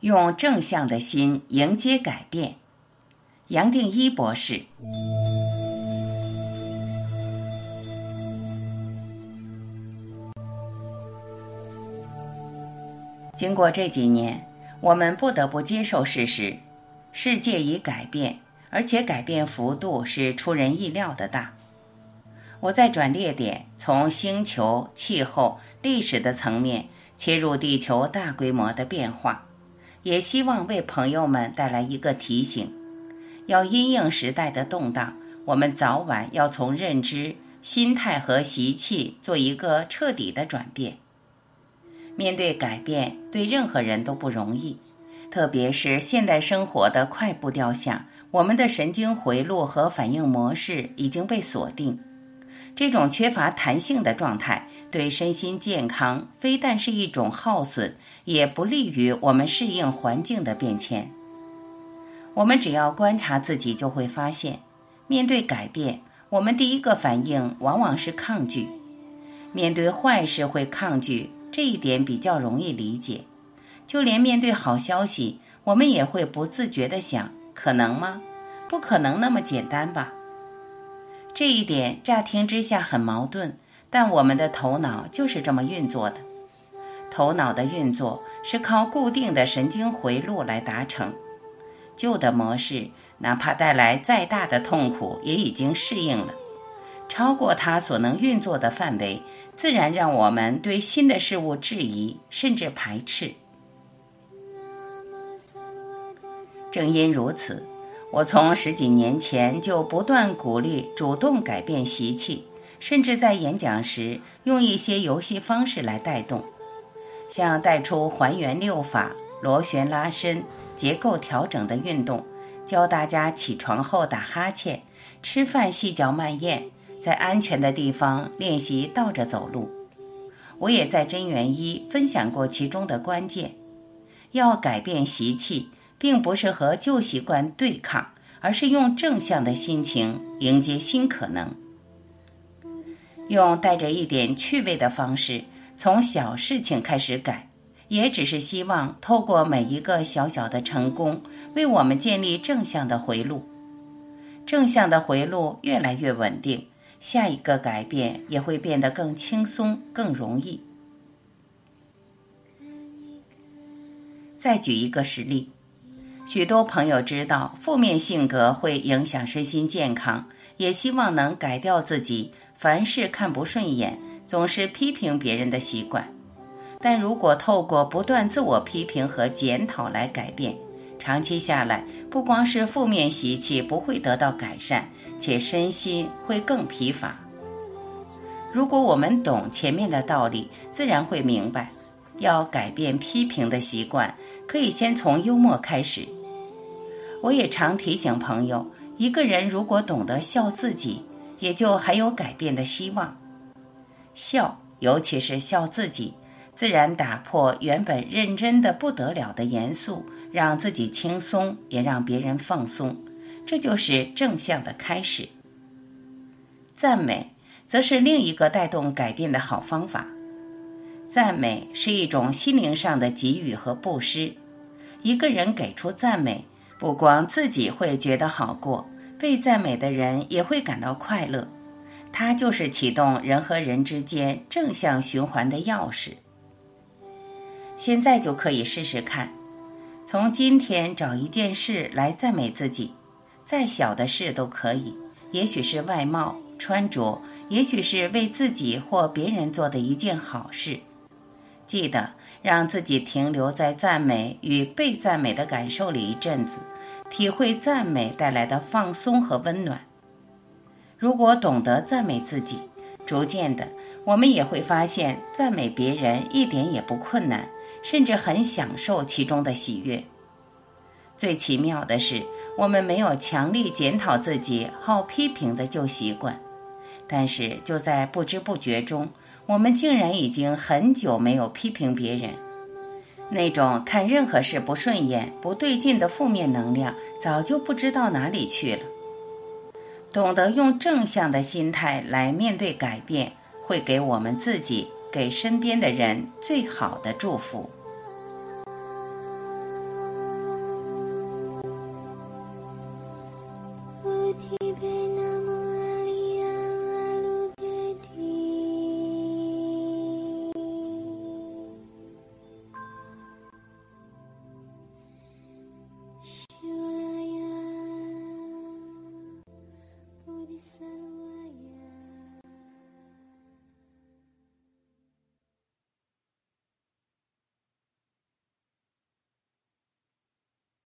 用正向的心迎接改变。杨定一博士。经过这几年，我们不得不接受事实：世界已改变，而且改变幅度是出人意料的大。我在转列点，从星球、气候、历史的层面切入地球大规模的变化，也希望为朋友们带来一个提醒：要因应时代的动荡，我们早晚要从认知、心态和习气做一个彻底的转变。面对改变，对任何人都不容易，特别是现代生活的快步调下，我们的神经回路和反应模式已经被锁定。这种缺乏弹性的状态，对身心健康非但是一种耗损，也不利于我们适应环境的变迁。我们只要观察自己，就会发现，面对改变，我们第一个反应往往是抗拒。面对坏事会抗拒，这一点比较容易理解。就连面对好消息，我们也会不自觉地想：可能吗？不可能那么简单吧。这一点乍听之下很矛盾，但我们的头脑就是这么运作的。头脑的运作是靠固定的神经回路来达成。旧的模式哪怕带来再大的痛苦，也已经适应了。超过它所能运作的范围，自然让我们对新的事物质疑，甚至排斥。正因如此。我从十几年前就不断鼓励主动改变习气，甚至在演讲时用一些游戏方式来带动，像带出还原六法、螺旋拉伸、结构调整的运动，教大家起床后打哈欠、吃饭细嚼慢咽，在安全的地方练习倒着走路。我也在真元一分享过其中的关键，要改变习气。并不是和旧习惯对抗，而是用正向的心情迎接新可能，用带着一点趣味的方式，从小事情开始改，也只是希望透过每一个小小的成功，为我们建立正向的回路。正向的回路越来越稳定，下一个改变也会变得更轻松、更容易。再举一个实例。许多朋友知道负面性格会影响身心健康，也希望能改掉自己凡事看不顺眼、总是批评别人的习惯。但如果透过不断自我批评和检讨来改变，长期下来，不光是负面习气不会得到改善，且身心会更疲乏。如果我们懂前面的道理，自然会明白，要改变批评的习惯，可以先从幽默开始。我也常提醒朋友，一个人如果懂得笑自己，也就还有改变的希望。笑，尤其是笑自己，自然打破原本认真的不得了的严肃，让自己轻松，也让别人放松。这就是正向的开始。赞美，则是另一个带动改变的好方法。赞美是一种心灵上的给予和布施。一个人给出赞美。不光自己会觉得好过，被赞美的人也会感到快乐。它就是启动人和人之间正向循环的钥匙。现在就可以试试看，从今天找一件事来赞美自己，再小的事都可以，也许是外貌、穿着，也许是为自己或别人做的一件好事。记得。让自己停留在赞美与被赞美的感受里一阵子，体会赞美带来的放松和温暖。如果懂得赞美自己，逐渐的，我们也会发现赞美别人一点也不困难，甚至很享受其中的喜悦。最奇妙的是，我们没有强力检讨自己好批评的旧习惯，但是就在不知不觉中我们竟然已经很久没有批评别人。那种看任何事不顺眼不对劲的负面能量早就不知道哪里去了。懂得用正向的心态来面对改变会给我们自己给身边的人最好的祝福。Sarvaya